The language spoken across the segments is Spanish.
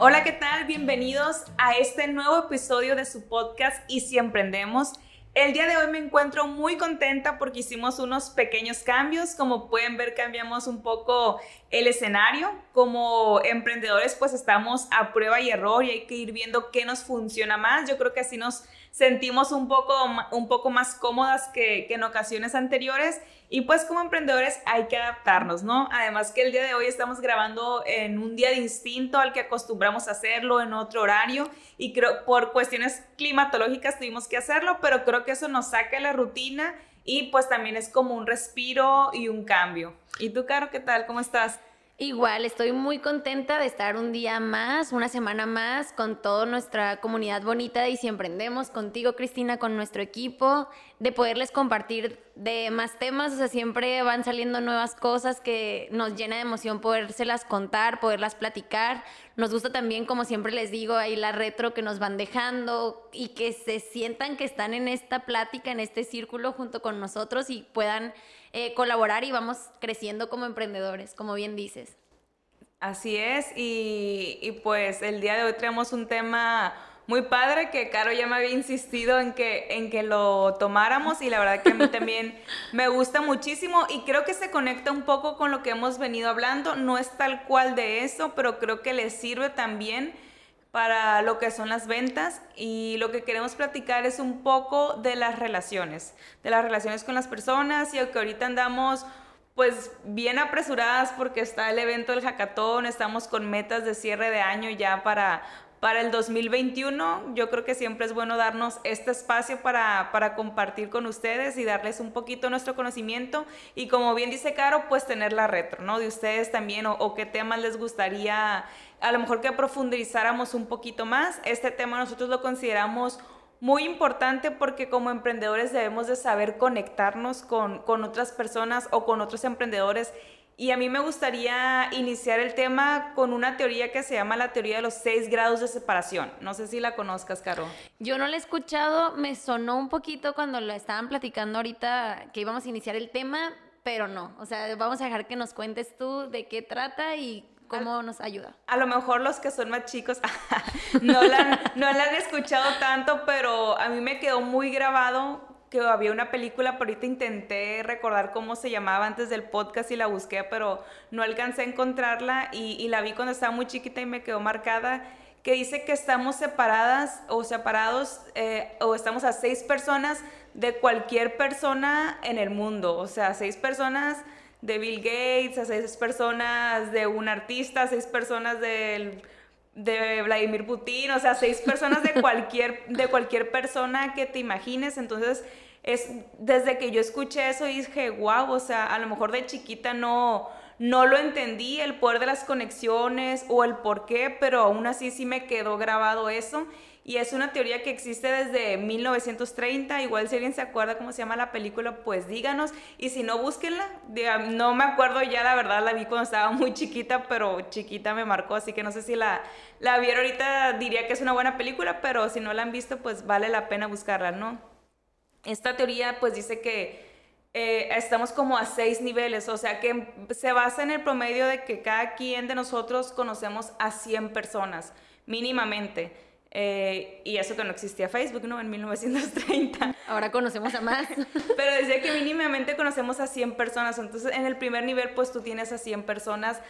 Hola, ¿qué tal? Bienvenidos a este nuevo episodio de su podcast Y si emprendemos. El día de hoy me encuentro muy contenta porque hicimos unos pequeños cambios. Como pueden ver, cambiamos un poco el escenario. Como emprendedores, pues estamos a prueba y error y hay que ir viendo qué nos funciona más. Yo creo que así nos sentimos un poco, un poco más cómodas que, en ocasiones anteriores y pues como emprendedores hay que adaptarnos, ¿no? Además que el día de hoy estamos grabando en un día distinto al que acostumbramos a hacerlo, en otro horario, y creo por cuestiones climatológicas tuvimos que hacerlo, pero creo que eso nos saca la rutina y pues también es como un respiro y un cambio. ¿Y tú, Caro, qué tal? ¿Cómo estás? Igual, estoy muy contenta de estar un día más, una semana más con toda nuestra comunidad bonita y si emprendemos contigo, Cristina, con nuestro equipo, de poderles compartir de más temas, o sea, siempre van saliendo nuevas cosas que nos llena de emoción podérselas contar, poderlas platicar. Nos gusta también, como siempre les digo, ahí la retro que nos van dejando y que se sientan que están en esta plática, en este círculo junto con nosotros y puedan eh, colaborar y vamos creciendo como emprendedores, como bien dices. Así es, y, y pues el día de hoy tenemos un tema muy padre que Caro ya me había insistido en que, en que lo tomáramos y la verdad que a mí también me gusta muchísimo y creo que se conecta un poco con lo que hemos venido hablando. No es tal cual de eso, pero creo que le sirve también para lo que son las ventas y lo que queremos platicar es un poco de las relaciones, de las relaciones con las personas y aunque ahorita andamos pues bien apresuradas porque está el evento del hackathon, estamos con metas de cierre de año ya para, para el 2021. Yo creo que siempre es bueno darnos este espacio para, para, compartir con ustedes y darles un poquito nuestro conocimiento y como bien dice Caro, pues tener la retro, ¿no? De ustedes también o, o qué temas les gustaría a lo mejor que profundizáramos un poquito más. Este tema nosotros lo consideramos muy importante porque como emprendedores debemos de saber conectarnos con, con otras personas o con otros emprendedores. Y a mí me gustaría iniciar el tema con una teoría que se llama la teoría de los seis grados de separación. No sé si la conozcas, Caro. Yo no la he escuchado, me sonó un poquito cuando la estaban platicando ahorita que íbamos a iniciar el tema, pero no. O sea, vamos a dejar que nos cuentes tú de qué trata y ¿Cómo nos ayuda? A lo mejor los que son más chicos no, la, no la han escuchado tanto, pero a mí me quedó muy grabado que había una película, pero ahorita intenté recordar cómo se llamaba antes del podcast y la busqué, pero no alcancé a encontrarla y, la vi cuando estaba muy chiquita y me quedó marcada, que dice que estamos separadas o separados eh, o estamos a seis personas de cualquier persona en el mundo, o sea, seis personas de Bill Gates, a seis personas de un artista, seis personas de Vladimir Putin, o sea, seis personas de cualquier, de cualquier persona que te imagines. Entonces, es desde que yo escuché eso dije, wow, o sea, a lo mejor de chiquita no, no lo entendí, el poder de las conexiones o el por qué, pero aún así sí me quedó grabado eso y es una teoría que existe desde 1930. Igual si alguien se acuerda cómo se llama la película, pues díganos. Y si no, búsquenla. No me acuerdo ya, la verdad, la vi cuando estaba muy chiquita, pero chiquita me marcó, así que no sé si la, la vieron ahorita, diría que es una buena película, pero si no la han visto, pues vale la pena buscarla, ¿no? Esta teoría pues dice que eh, estamos como a seis niveles, o sea que se basa en el promedio de que cada quien de nosotros conocemos a 100 personas, mínimamente. Eh, y eso que no existía Facebook, ¿no? En 1930. Ahora conocemos a más. Pero decía que mínimamente conocemos a 100 personas. Entonces, en el primer nivel, pues tú tienes a 100 personas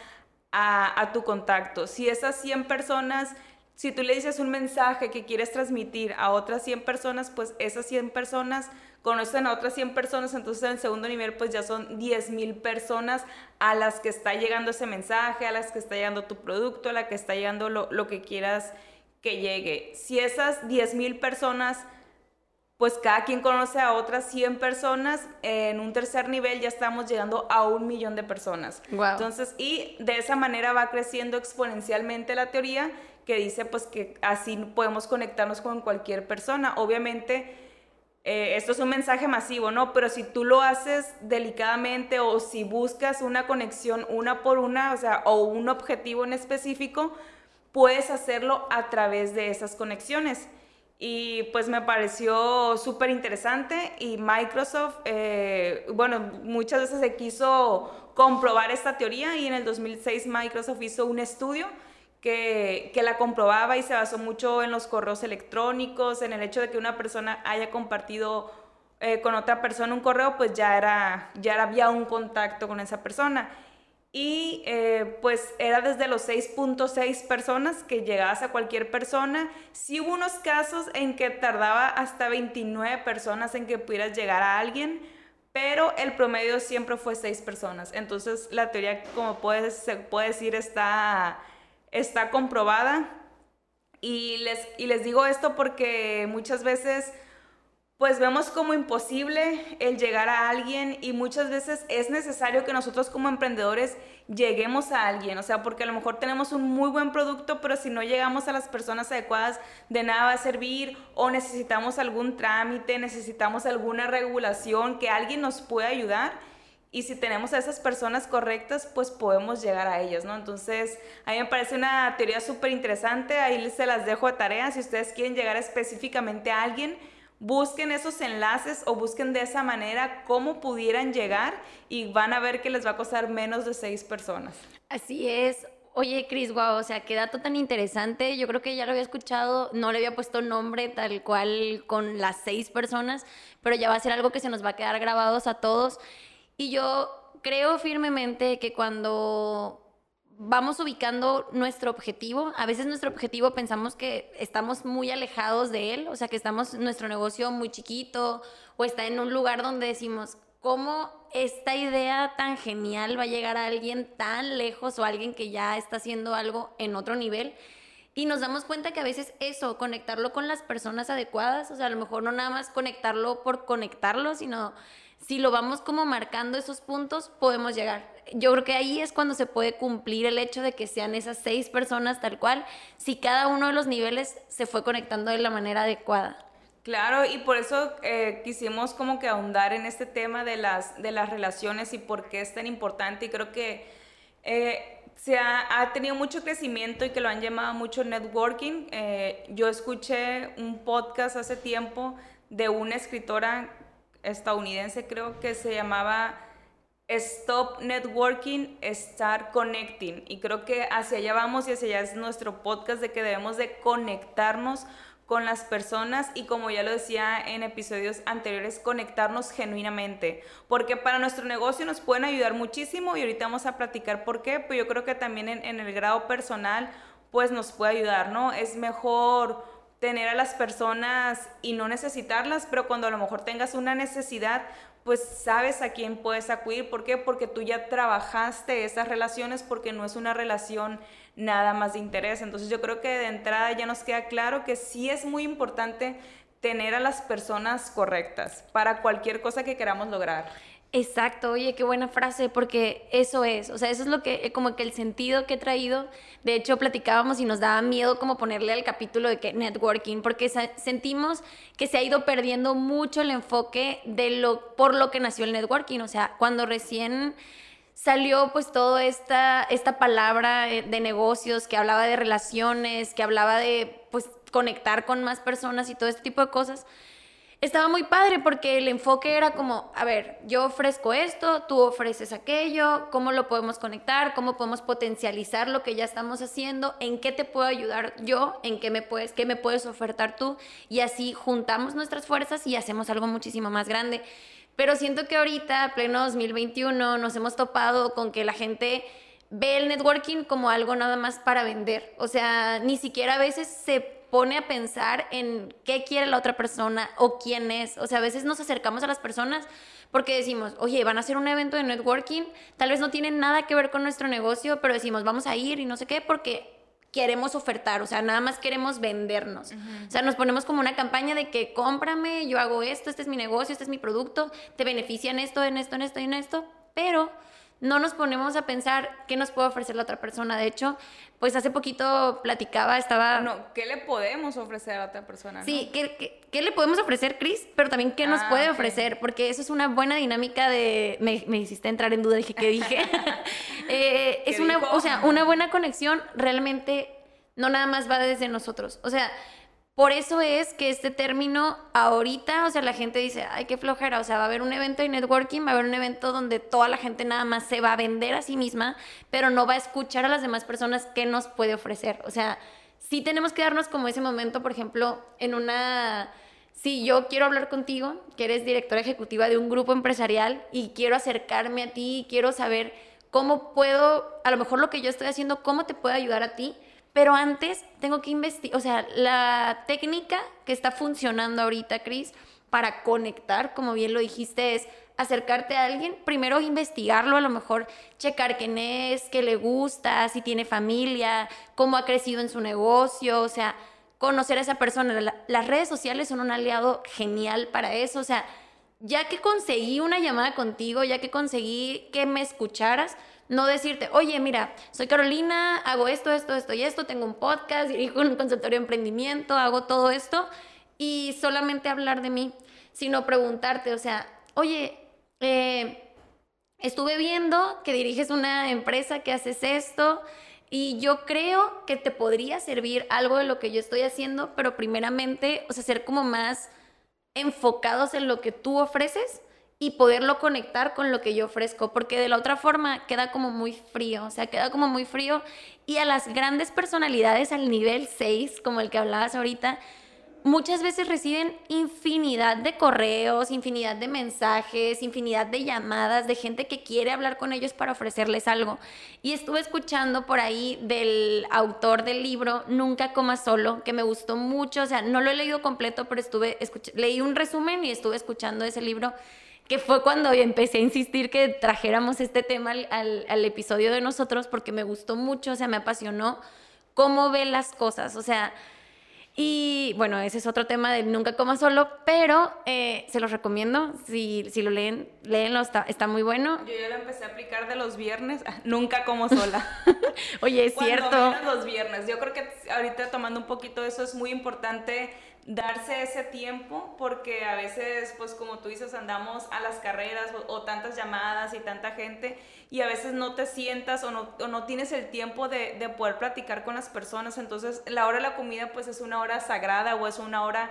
a, a tu contacto. Si esas 100 personas, si tú le dices un mensaje que quieres transmitir a otras 100 personas, pues esas 100 personas conocen a otras 100 personas, entonces en el segundo nivel pues ya son 10 mil personas a las que está llegando ese mensaje, a las que está llegando tu producto, a la que está llegando lo, lo que quieras que llegue. Si esas 10 mil personas, pues cada quien conoce a otras 100 personas, en un tercer nivel ya estamos llegando a un millón de personas. Entonces, y de esa manera va creciendo exponencialmente la teoría que dice pues que así podemos conectarnos con cualquier persona. Obviamente, eh, esto es un mensaje masivo, ¿no? Pero si tú lo haces delicadamente o si buscas una conexión una por una, o sea, o un objetivo en específico, puedes hacerlo a través de esas conexiones. Y pues me pareció súper interesante y Microsoft, eh, bueno, muchas veces se quiso comprobar esta teoría y en el 2006 Microsoft hizo un estudio que, que, la comprobaba y se basó mucho en los correos electrónicos, en el hecho de que una persona haya compartido eh, con otra persona un correo, pues ya, era, ya había un contacto con esa persona y eh, pues era desde los 6.6 personas que llegabas a cualquier persona. Sí hubo unos casos en que tardaba hasta 29 personas en que pudieras llegar a alguien, pero el promedio siempre fue 6 personas. Entonces la teoría, como puedes, se puede decir, está, está comprobada. Y les, y les digo esto porque muchas veces pues vemos como imposible el llegar a alguien y muchas veces es necesario que nosotros como emprendedores lleguemos a alguien, o sea, porque a lo mejor tenemos un muy buen producto, pero si no llegamos a las personas adecuadas, de nada va a servir o necesitamos algún trámite, necesitamos alguna regulación, que alguien nos pueda ayudar. Y si tenemos a esas personas correctas, pues podemos llegar a ellas, ¿no? Entonces, a mí me parece una teoría súper interesante, ahí se las dejo a tarea, si ustedes quieren llegar específicamente a alguien, busquen esos enlaces o busquen de esa manera cómo pudieran llegar y van a ver que les va a costar menos de seis personas. Así es. Oye, Cris, wow, o sea, qué dato tan interesante. Yo creo que ya lo había escuchado, no le había puesto nombre tal cual con las seis personas, pero ya va a ser algo que se nos va a quedar grabados a todos. Y yo creo firmemente que cuando vamos ubicando nuestro objetivo. A veces nuestro objetivo pensamos que estamos muy alejados de él, o sea, que estamos nuestro negocio muy chiquito o está en un lugar donde decimos, ¿cómo esta idea tan genial va a llegar a alguien tan lejos o alguien que ya está haciendo algo en otro nivel? Y nos damos cuenta que a veces eso, conectarlo con las personas adecuadas, o sea, a lo mejor no nada más conectarlo por conectarlo, sino si lo vamos como marcando esos puntos, podemos llegar. Yo creo que ahí es cuando se puede cumplir el hecho de que sean esas seis personas tal cual, si cada uno de los niveles se fue conectando de la manera adecuada. Claro, y por eso eh, quisimos como que ahondar en este tema de las, de las relaciones y por qué es tan importante. Y creo que eh, se ha, ha, tenido mucho crecimiento y que lo han llamado mucho networking. Eh, yo escuché un podcast hace tiempo de una escritora estadounidense, creo que se llamaba Stop Networking, Start Connecting. Y creo que hacia allá vamos y hacia allá es nuestro podcast de que debemos de conectarnos con las personas y como ya lo decía en episodios anteriores, conectarnos genuinamente, porque para nuestro negocio nos pueden ayudar muchísimo y ahorita vamos a platicar por qué, pues yo creo que también en, en el grado personal pues nos puede ayudar, ¿no? Es mejor tener a las personas y no necesitarlas, pero cuando a lo mejor tengas una necesidad, pues sabes a quién puedes acudir. ¿Por qué? Porque tú ya trabajaste esas relaciones porque no es una relación nada más de interés. Entonces yo creo que de entrada ya nos queda claro que sí es muy importante tener a las personas correctas para cualquier cosa que queramos lograr. Exacto, oye, qué buena frase, porque eso es, o sea, eso es lo que, como que el sentido que he traído, de hecho platicábamos y nos daba miedo como ponerle al capítulo de que networking, porque sentimos que se ha ido perdiendo mucho el enfoque de lo, por lo que nació el networking, o sea, cuando recién salió pues toda esta, esta palabra eh, de negocios que hablaba de relaciones, que hablaba de pues conectar con más personas y todo este tipo de cosas, estaba muy padre porque el enfoque era como, a ver, yo ofrezco esto, tú ofreces aquello, cómo lo podemos conectar, cómo podemos potencializar lo que ya estamos haciendo, en qué te puedo ayudar yo, en qué me puedes, qué me puedes ofertar tú y así juntamos nuestras fuerzas y hacemos algo muchísimo más grande. Pero siento que ahorita, pleno 2021, nos hemos topado con que la gente ve el networking como algo nada más para vender. O sea, ni siquiera a veces se pone a pensar en qué quiere la otra persona o quién es. O sea, a veces nos acercamos a las personas porque decimos, oye, van a hacer un evento de networking, tal vez no tiene nada que ver con nuestro negocio, pero decimos, vamos a ir y no sé qué, porque queremos ofertar, o sea, nada más queremos vendernos. O sea, nos ponemos como una campaña de que cómprame, yo hago esto, este es mi negocio, este es mi producto, te benefician esto, en esto, en esto y en esto, pero no nos ponemos a pensar qué nos puede ofrecer la otra persona. De hecho, pues hace poquito platicaba, estaba... No, ¿qué le podemos ofrecer a la otra persona? Sí, ¿qué, qué, le podemos ofrecer, Chris? Pero también qué nos ah, puede ofrecer, porque eso es una buena dinámica de... Me, me hiciste entrar en duda, dije, ¿qué dije? Eh, es una, o sea, una buena conexión realmente no nada más va desde nosotros. O sea, por eso es que este término ahorita, o sea, la gente dice, ay, qué flojera, o sea, va a haber un evento de networking, va a haber un evento donde toda la gente nada más se va a vender a sí misma, pero no va a escuchar a las demás personas qué nos puede ofrecer. O sea, sí tenemos que darnos como ese momento, por ejemplo, en una... Si yo quiero hablar contigo, que eres directora ejecutiva de un grupo empresarial y quiero acercarme a ti, quiero saber cómo puedo, a lo mejor lo que yo estoy haciendo, cómo te puedo ayudar a ti, pero antes tengo que investigar, o sea, la técnica que está funcionando ahorita, Cris, para conectar, como bien lo dijiste, es acercarte a alguien, primero investigarlo, a lo mejor checar quién es, qué le gusta, si tiene familia, cómo ha crecido en su negocio, o sea, conocer a esa persona. las redes sociales son un aliado genial para eso, o sea, ya que conseguí una llamada contigo, ya que conseguí que me escucharas, no decirte, oye, mira, soy Carolina, hago esto, esto, esto y esto, tengo un podcast, dirijo un consultorio de emprendimiento, hago todo esto, y solamente hablar de mí, sino preguntarte, o sea, oye, eh, estuve viendo que diriges una empresa, que haces esto, y yo creo que te podría servir algo de lo que yo estoy haciendo, pero primeramente, o sea, ser como más enfocados en lo que tú ofreces y poderlo conectar con lo que yo ofrezco, porque de la otra forma queda como muy frío, o sea, queda como muy frío y a las grandes personalidades al nivel 6, como el que hablabas ahorita, muchas veces reciben infinidad de correos, infinidad de mensajes, infinidad de llamadas de gente que quiere hablar con ellos para ofrecerles algo. Y estuve escuchando por ahí del autor del libro Nunca coma solo, que me gustó mucho, o sea, no lo he leído completo, pero estuve leí un resumen y estuve escuchando ese libro que fue cuando empecé a insistir que trajéramos este tema al, al, episodio de nosotros porque me gustó mucho, o sea, me apasionó cómo ve las cosas, o sea, y bueno, ese es otro tema de Nunca Coma Solo, pero eh, se los recomiendo, si, si lo leen, léenlo, está, está muy bueno. Yo ya lo empecé a aplicar de los viernes, Nunca Como Sola. Oye, es cierto. los viernes, yo creo que ahorita tomando un poquito eso es muy importante darse ese tiempo porque a veces, pues como tú dices, andamos a las carreras o, tantas llamadas y tanta gente y a veces no te sientas o no, o no tienes el tiempo de, de, poder platicar con las personas. Entonces, la hora de la comida pues es una hora sagrada o es una hora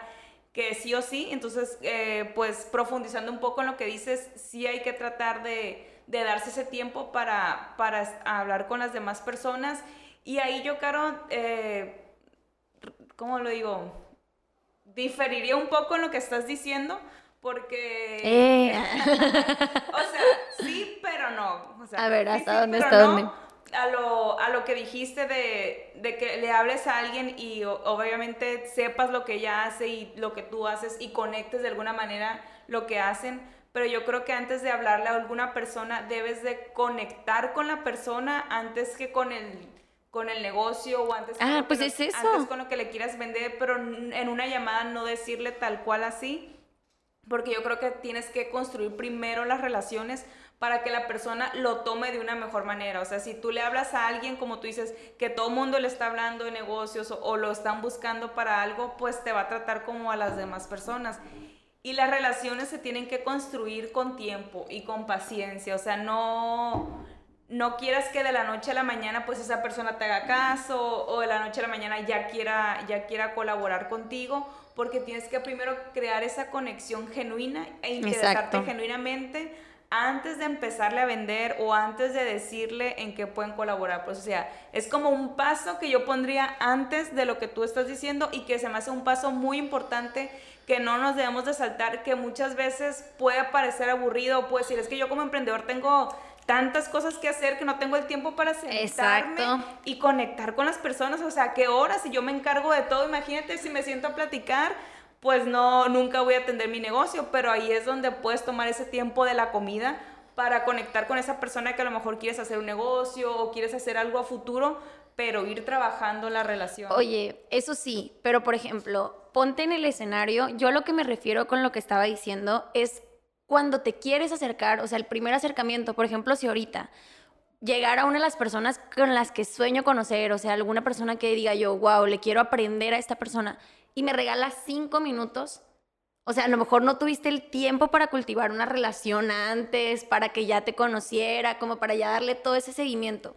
que sí o sí. Entonces, eh, pues profundizando un poco en lo que dices, sí hay que tratar de, de darse ese tiempo para, para hablar con las demás personas. Y ahí yo, Caro, eh, ¿cómo lo digo? Diferiría un poco en lo que estás diciendo, porque... Eh. o sea, sí, pero no. a ver, ¿hasta dónde? ¿Hasta dónde? A lo, a lo que dijiste de, de, que le hables a alguien y obviamente sepas lo que ella hace y lo que tú haces y conectes de alguna manera lo que hacen, pero yo creo que antes de hablarle a alguna persona debes de conectar con la persona antes que con el con el negocio o antes, ah, pues es eso. antes con lo que le quieras vender, pero en una llamada no decirle tal cual así, porque yo creo que tienes que construir primero las relaciones para que la persona lo tome de una mejor manera. O sea, si tú le hablas a alguien, como tú dices, que todo el mundo le está hablando de negocios o, o, lo están buscando para algo, pues te va a tratar como a las demás personas. Y las relaciones se tienen que construir con tiempo y con paciencia. O sea, no, no quieras que de la noche a la mañana pues esa persona te haga caso o de la noche a la mañana ya quiera, ya quiera colaborar contigo, porque tienes que primero crear esa conexión genuina e interesarte genuinamente antes de empezarle a vender o antes de decirle en qué pueden colaborar. Pues o sea, es como un paso que yo pondría antes de lo que tú estás diciendo y que se me hace un paso muy importante que no nos debemos de saltar, que muchas veces puede parecer aburrido puede decir, es que yo como emprendedor tengo tantas cosas que hacer que no tengo el tiempo para sentarme y conectar con las personas. O sea, ¿qué horas? Si yo me encargo de todo, imagínate si me siento a platicar, pues no, nunca voy a atender mi negocio, pero ahí es donde puedes tomar ese tiempo de la comida para conectar con esa persona que a lo mejor quieres hacer un negocio o quieres hacer algo a futuro, pero ir trabajando la relación. Oye, eso sí, pero por ejemplo, ponte en el escenario, yo lo que me refiero con lo que estaba diciendo es cuando te quieres acercar, o sea, el primer acercamiento, por ejemplo, si ahorita llegar a una de las personas con las que sueño conocer, o sea, alguna persona que diga yo, wow, le quiero aprender a esta persona, y me regala cinco minutos, o sea, a lo mejor no tuviste el tiempo para cultivar una relación antes, para que ya te conociera, como para ya darle todo ese seguimiento.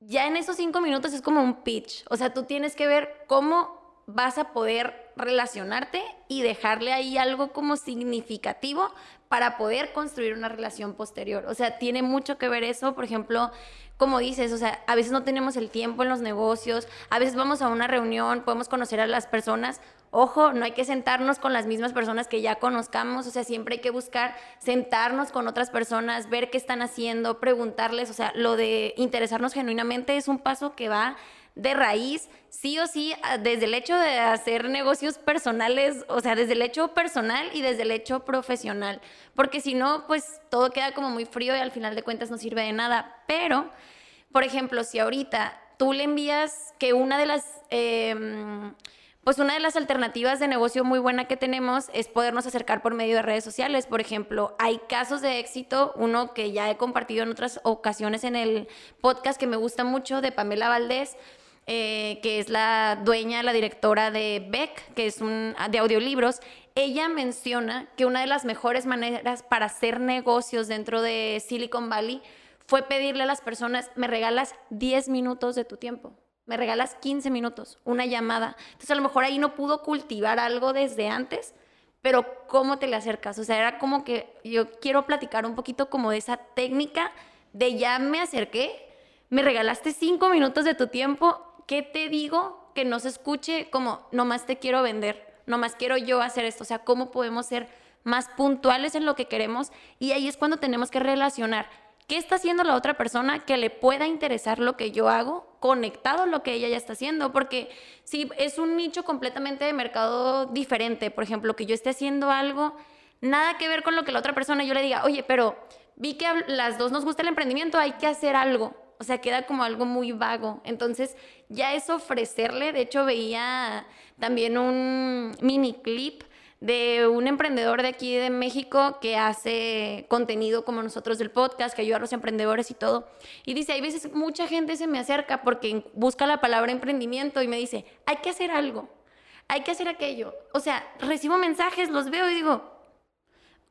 Ya en esos cinco minutos es como un pitch, o sea, tú tienes que ver cómo vas a poder relacionarte y dejarle ahí algo como significativo para poder construir una relación posterior. O sea, tiene mucho que ver eso, por ejemplo, como dices, o sea, a veces no tenemos el tiempo en los negocios, a veces vamos a una reunión, podemos conocer a las personas. Ojo, no hay que sentarnos con las mismas personas que ya conozcamos, o sea, siempre hay que buscar sentarnos con otras personas, ver qué están haciendo, preguntarles, o sea, lo de interesarnos genuinamente es un paso que va de raíz, sí o sí, desde el hecho de hacer negocios personales, o sea, desde el hecho personal y desde el hecho profesional, porque si no, pues todo queda como muy frío y al final de cuentas no sirve de nada. Pero, por ejemplo, si ahorita tú le envías que una de las... Em, pues una de las alternativas de negocio muy buena que tenemos es podernos acercar por medio de redes sociales. Por ejemplo, hay casos de éxito, uno que ya he compartido en otras ocasiones en el podcast que me gusta mucho de Pamela Valdés, eh, que es la dueña, la directora de Beck, que es un, de audiolibros, ella menciona que una de las mejores maneras para hacer negocios dentro de Silicon Valley fue pedirle a las personas, me regalas 10 minutos de tu tiempo, me regalas 15 minutos, una llamada. Entonces a lo mejor ahí no pudo cultivar algo desde antes, pero ¿cómo te le acercas? O sea, era como que yo quiero platicar un poquito como de esa técnica de ya me acerqué, me regalaste 5 minutos de tu tiempo ¿qué te digo que no se escuche como nomás te quiero vender, nomás quiero yo hacer esto? O sea, ¿cómo podemos ser más puntuales en lo que queremos? Y ahí es cuando tenemos que relacionar qué está haciendo la otra persona que le pueda interesar lo que yo hago, conectado a lo que ella ya está haciendo, porque si es un nicho completamente de mercado diferente, por ejemplo, que yo esté haciendo algo, nada que ver con lo que la otra persona yo le diga, oye, pero vi que las dos nos gusta el emprendimiento, hay que hacer algo o sea, queda como algo muy vago. Entonces, ya es ofrecerle, de hecho veía también un mini clip de un emprendedor de aquí de México que hace contenido como nosotros del podcast, que ayuda a los emprendedores y todo. Y dice, hay veces mucha gente se me acerca porque busca la palabra emprendimiento y me dice, hay que hacer algo, hay que hacer aquello. O sea, recibo mensajes, los veo y digo,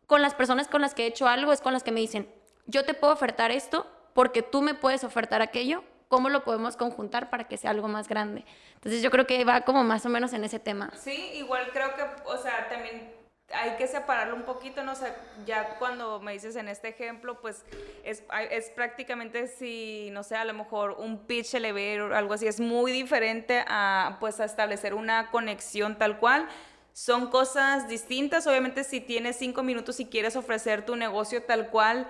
con las personas con las que he hecho algo es con las que me dicen, yo te puedo ofertar esto, porque tú me puedes ofertar aquello, ¿cómo lo podemos conjuntar para que sea algo más grande? Entonces yo creo que va como más o menos en ese tema. Sí, igual creo que, o sea, también hay que separarlo un poquito, ¿no? O sea, ya cuando me dices en este ejemplo, pues es, es prácticamente si, no sé, a lo mejor un pitch elevator o algo así, es muy diferente a, pues, a establecer una conexión tal cual. Son cosas distintas, obviamente si tienes cinco minutos y quieres ofrecer tu negocio tal cual,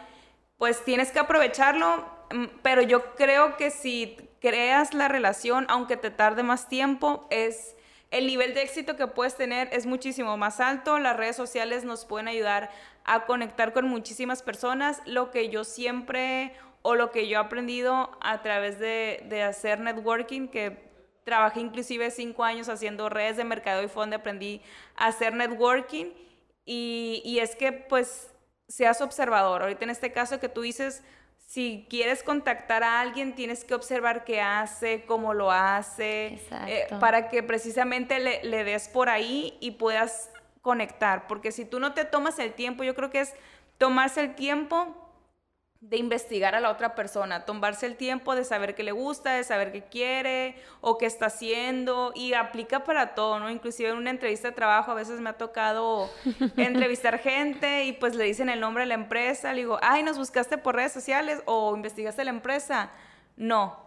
pues tienes que aprovecharlo, mm, pero yo creo que si creas la relación, aunque te tarde más tiempo, es el nivel de éxito que puedes tener es muchísimo más alto. Las redes sociales nos pueden ayudar a conectar con muchísimas personas. Lo que yo siempre o lo que yo he aprendido a través de, de hacer networking, que trabajé inclusive cinco años haciendo redes de mercado y fue donde aprendí a hacer networking. Y, y es que pues seas observador. Ahorita en este caso que tú dices, si quieres contactar a alguien, tienes que observar qué hace, cómo lo hace, eh, para que precisamente le, le, des por ahí y puedas conectar. Porque si tú no te tomas el tiempo, yo creo que es tomarse el tiempo de investigar a la otra persona, tomarse el tiempo de saber qué le gusta, de saber qué quiere o qué está haciendo y aplica para todo, ¿no? Inclusive en una entrevista de trabajo a veces me ha tocado entrevistar gente y pues le dicen el nombre de la empresa, le digo, ay, ¿nos buscaste por redes sociales o investigaste la empresa? No,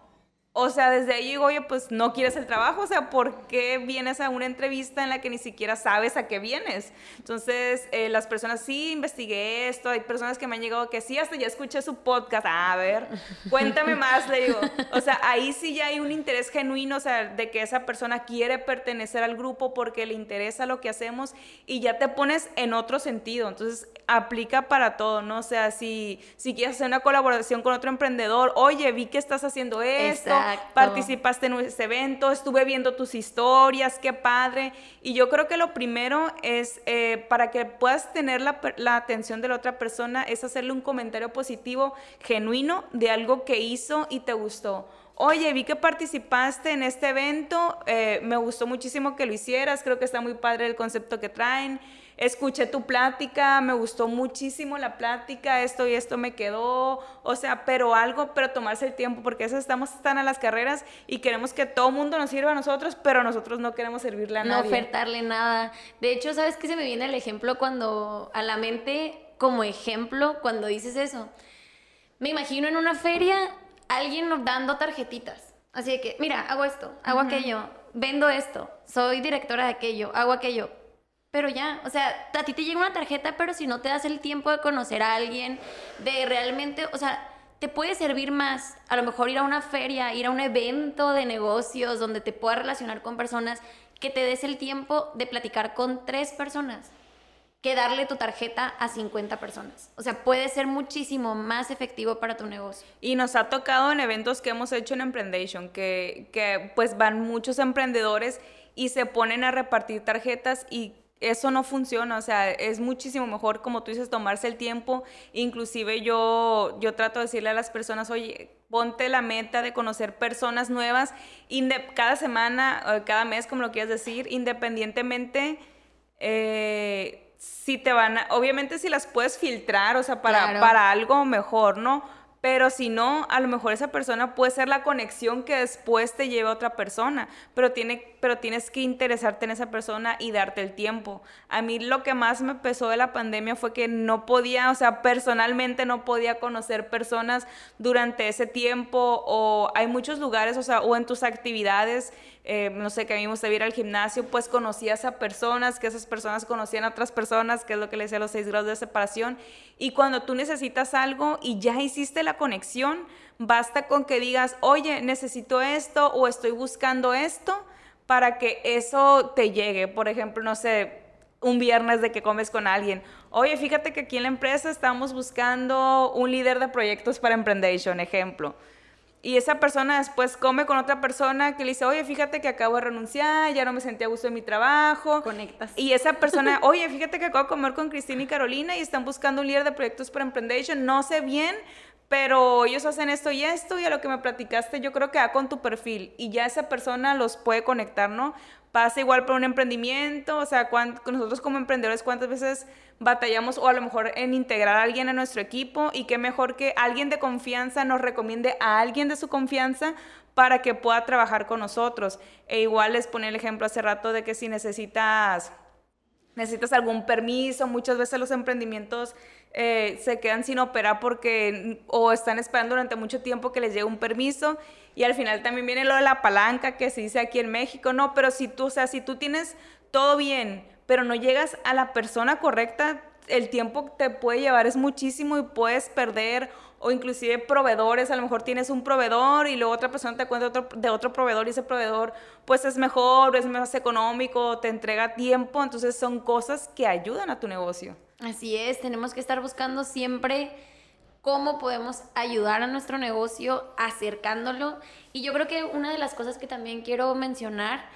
o sea, desde ahí digo, oye, pues no quieres el trabajo, o sea, ¿por qué vienes a una entrevista en la que ni siquiera sabes a qué vienes? Entonces, eh, las personas, sí, investigué esto, hay personas que me han llegado que sí, hasta ya escuché su podcast, a ver, cuéntame más, le digo. O sea, ahí sí ya hay un interés genuino, o sea, de que esa persona quiere pertenecer al grupo porque le interesa lo que hacemos y ya te pones en otro sentido. Entonces, aplica para todo, ¿no? O sea, si, si quieres hacer una colaboración con otro emprendedor, oye, vi que estás haciendo esto participaste en ese evento, estuve viendo tus historias, qué padre. Y yo creo que lo primero es, eh, para que puedas tener la, la atención de la otra persona, es hacerle un comentario positivo, genuino, de algo que hizo y te gustó. Oye, vi que participaste en este evento, eh, me gustó muchísimo que lo hicieras, creo que está muy padre el concepto que traen, escuché tu plática, me gustó muchísimo la plática, esto y esto me quedó, o sea, pero algo, pero tomarse el tiempo, porque eso estamos tan a las carreras y queremos que todo el mundo nos sirva a nosotros, pero nosotros no queremos servirle a nadie. No ofertarle nada. De hecho, ¿sabes qué se me viene el ejemplo cuando a la mente, como ejemplo, cuando dices eso? Me imagino en una feria alguien dando tarjetitas. Así de que, mira, hago esto, hago aquello, vendo esto, soy directora de aquello, hago aquello. Pero ya, o sea, a ti te llega una tarjeta, pero si no te das el tiempo de conocer a alguien, de realmente, o sea, te puede servir más, a lo mejor ir a una feria, ir a un evento de negocios donde te puedas relacionar con personas, que te des el tiempo de platicar con tres personas que darle tu tarjeta a 50 personas. O sea, puede ser muchísimo más efectivo para tu negocio. Y nos ha tocado en eventos que hemos hecho en Emprendation, que, que pues van muchos emprendedores y se ponen a repartir tarjetas y eso no funciona, o sea, es muchísimo mejor, como tú dices, tomarse el tiempo. Inclusive yo, yo trato de decirle a las personas, oye, ponte la meta de conocer personas nuevas cada semana, cada mes, como lo quieras decir, independientemente eh, si te van a, obviamente si las puedes filtrar, o sea, para, para algo mejor, ¿no? Pero si no, a lo mejor esa persona puede ser la conexión que después te lleve a otra persona, pero, tiene, pero tienes que interesarte en esa persona y darte el tiempo. A mí lo que más me pesó de la pandemia fue que no podía, o sea, personalmente no podía conocer personas durante ese tiempo o hay muchos lugares, o sea, o en tus actividades eh, no sé, que a mí me gusta ir al gimnasio, pues conocías a personas, que esas personas conocían a otras personas, que es lo que le decía los seis grados de separación. Y cuando tú necesitas algo y ya hiciste la conexión, basta con que digas, oye, necesito esto o estoy buscando esto para que eso te llegue. Por ejemplo, no sé, un viernes de que comes con alguien. Oye, fíjate que aquí en la empresa estamos buscando un líder de proyectos para Emprendation, ejemplo y esa persona después come con otra persona que le dice, oye, fíjate que acabo de renunciar, ya no me sentía a gusto en mi trabajo. Conectas. Y esa persona, oye, fíjate que acabo de comer con Cristina y Carolina y están buscando un líder de proyectos para Emprendation. No sé bien, pero ellos hacen esto y esto y a lo que me platicaste yo creo que va con tu perfil y ya esa persona los puede conectar, ¿no? Pasa igual por un emprendimiento, o sea, nosotros como emprendedores cuántas veces batallamos o a lo mejor en integrar a alguien a nuestro equipo y qué mejor que alguien de confianza nos recomiende a alguien de su confianza para que pueda trabajar con nosotros. E igual les pone el ejemplo hace rato de que si necesitas necesitas algún permiso, muchas veces los emprendimientos eh, se quedan sin operar porque o están esperando durante mucho tiempo que les llegue un permiso y al final también viene lo de la palanca que se dice aquí en México, no, pero si tú, o sea, si tú tienes todo bien, pero no llegas a la persona correcta, el tiempo te puede llevar es muchísimo y puedes perder o inclusive proveedores, a lo mejor tienes un proveedor y luego otra persona te cuenta de otro proveedor y ese proveedor pues es mejor, es más económico, te entrega tiempo, entonces son cosas que ayudan a tu negocio. Así es, tenemos que estar buscando siempre cómo podemos ayudar a nuestro negocio acercándolo y yo creo que una de las cosas que también quiero mencionar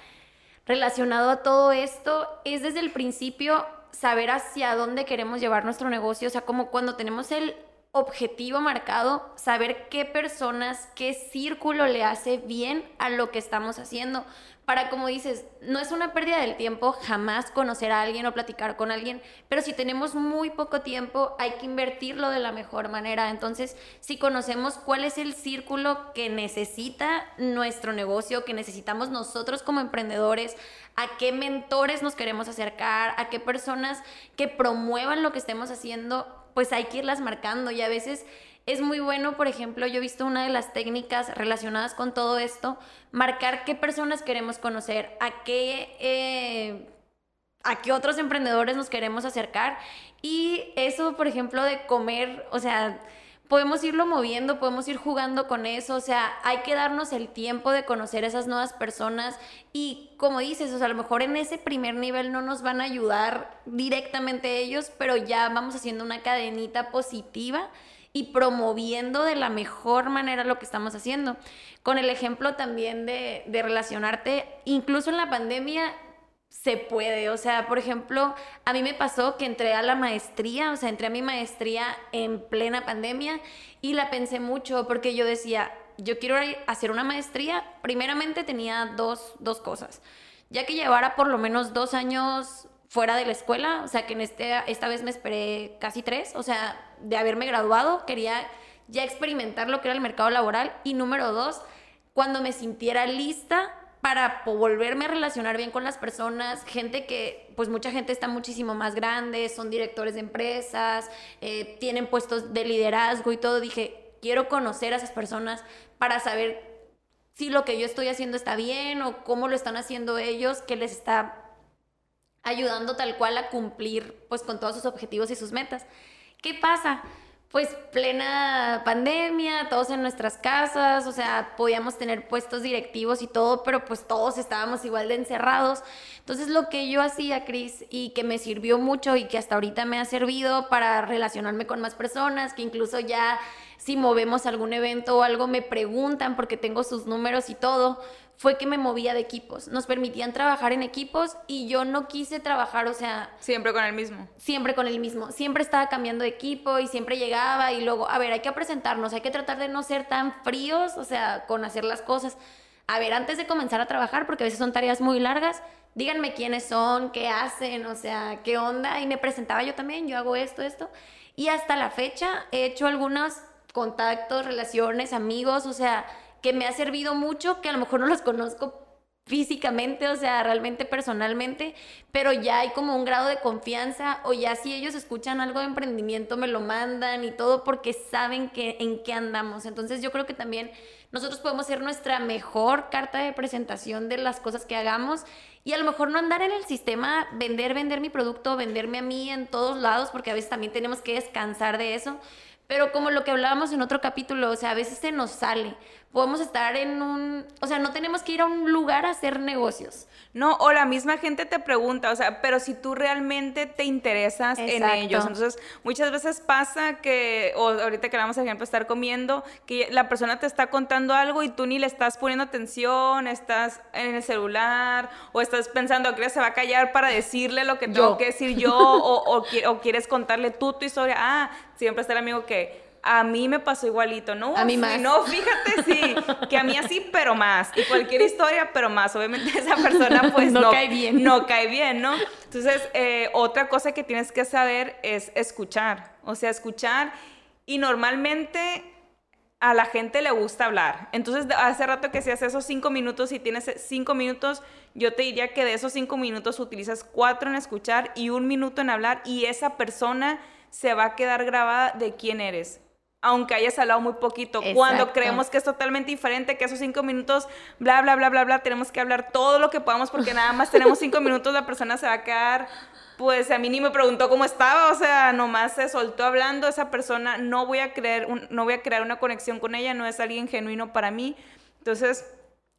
relacionado a todo esto es desde el principio saber hacia dónde queremos llevar nuestro negocio, o sea, como cuando tenemos el objetivo marcado, saber qué personas, qué círculo le hace bien a lo que estamos haciendo. Para, como dices, no es una pérdida del tiempo jamás conocer a alguien o platicar con alguien, pero si tenemos muy poco tiempo, hay que invertirlo de la mejor manera. Entonces, si conocemos cuál es el círculo que necesita nuestro negocio, que necesitamos nosotros como emprendedores, a qué mentores nos queremos acercar, a qué personas que promuevan lo que estemos haciendo, pues hay que irlas marcando y a veces es muy bueno, por ejemplo, yo he visto una de las técnicas relacionadas con todo esto, marcar qué personas queremos conocer, a qué, eh, a qué otros emprendedores nos queremos acercar y eso, por ejemplo, de comer, o sea, podemos irlo moviendo, podemos ir jugando con eso, o sea, hay que darnos el tiempo de conocer a esas nuevas personas y como dices, o sea, a lo mejor en ese primer nivel no nos van a ayudar directamente ellos, pero ya vamos haciendo una cadenita positiva y promoviendo de la mejor manera lo que estamos haciendo. Con el ejemplo también de, de relacionarte, incluso en la pandemia se puede. O sea, por ejemplo, a mí me pasó que entré a la maestría, o sea, entré a mi maestría en plena pandemia y la pensé mucho porque yo decía, yo quiero hacer una maestría. Primeramente tenía dos, dos cosas. Ya que llevara por lo menos dos años fuera de la escuela, o sea, que en este, esta vez me esperé casi tres, o sea, de haberme graduado, quería ya experimentar lo que era el mercado laboral. Y número dos, cuando me sintiera lista para volverme a relacionar bien con las personas, gente que, pues mucha gente está muchísimo más grande, son directores de empresas, eh, tienen puestos de liderazgo y todo, dije, quiero conocer a esas personas para saber si lo que yo estoy haciendo está bien o cómo lo están haciendo ellos, que les está ayudando tal cual a cumplir pues con todos sus objetivos y sus metas. ¿Qué pasa? Pues plena pandemia, todos en nuestras casas, o sea, podíamos tener puestos directivos y todo, pero pues todos estábamos igual de encerrados. Entonces lo que yo hacía, Cris, y que me sirvió mucho y que hasta ahorita me ha servido para relacionarme con más personas, que incluso ya si movemos algún evento o algo me preguntan porque tengo sus números y todo, fue que me movía de equipos. Nos permitían trabajar en equipos y yo no quise trabajar, o sea... Siempre con el mismo. Siempre con el mismo. Siempre estaba cambiando de equipo y siempre llegaba y luego, a ver, hay que presentarnos, hay que tratar de no ser tan fríos, o sea, con hacer las cosas. A ver, antes de comenzar a trabajar, porque a veces son tareas muy largas, díganme quiénes son, qué hacen, o sea, qué onda. Y me presentaba yo también, yo hago esto, esto. Y hasta la fecha he hecho algunos contactos, relaciones, amigos, o sea que me ha servido mucho, que a lo mejor no los conozco físicamente, o sea, realmente personalmente, pero ya hay como un grado de confianza o ya si ellos escuchan algo de emprendimiento me lo mandan y todo porque saben que en qué andamos. Entonces yo creo que también nosotros podemos ser nuestra mejor carta de presentación de las cosas que hagamos y a lo mejor no andar en el sistema vender, vender mi producto, venderme a mí en todos lados porque a veces también tenemos que descansar de eso. Pero como lo que hablábamos en otro capítulo, o sea, a veces se nos sale podemos estar en un, o sea, no tenemos que ir a un lugar a hacer negocios. No, o la misma gente te pregunta, o sea, pero si tú realmente te interesas en ellos. Entonces, muchas veces pasa que, o ahorita que vamos, a ejemplo, estar comiendo, que la persona te está contando algo y tú ni le estás poniendo atención, estás en el celular, o estás pensando que se va a callar para decirle lo que tengo que decir yo, o, o, o quieres contarle tú tu historia. Ah, siempre está el amigo que a mí me pasó igualito, ¿no? A mí más. No, fíjate, sí, que a mí así, pero más. Y cualquier historia, pero más. Obviamente esa persona pues no, cae bien. No cae bien, ¿no? Entonces, eh, otra cosa que tienes que saber es escuchar. O sea, escuchar. Y normalmente a la gente le gusta hablar. Entonces, hace rato que hacías esos cinco minutos y tienes cinco minutos, yo te diría que de esos cinco minutos utilizas cuatro en escuchar y un minuto en hablar y esa persona se va a quedar grabada de quién eres aunque hayas hablado muy poquito. Cuando creemos que es totalmente diferente, que esos cinco minutos, bla, bla, bla, bla, bla, tenemos que hablar todo lo que podamos porque nada más tenemos cinco minutos, la persona se va a quedar, pues a mí ni me preguntó cómo estaba, o sea, nomás se soltó hablando, esa persona no voy a creer, no voy a crear una conexión con ella, no es alguien genuino para mí. Entonces,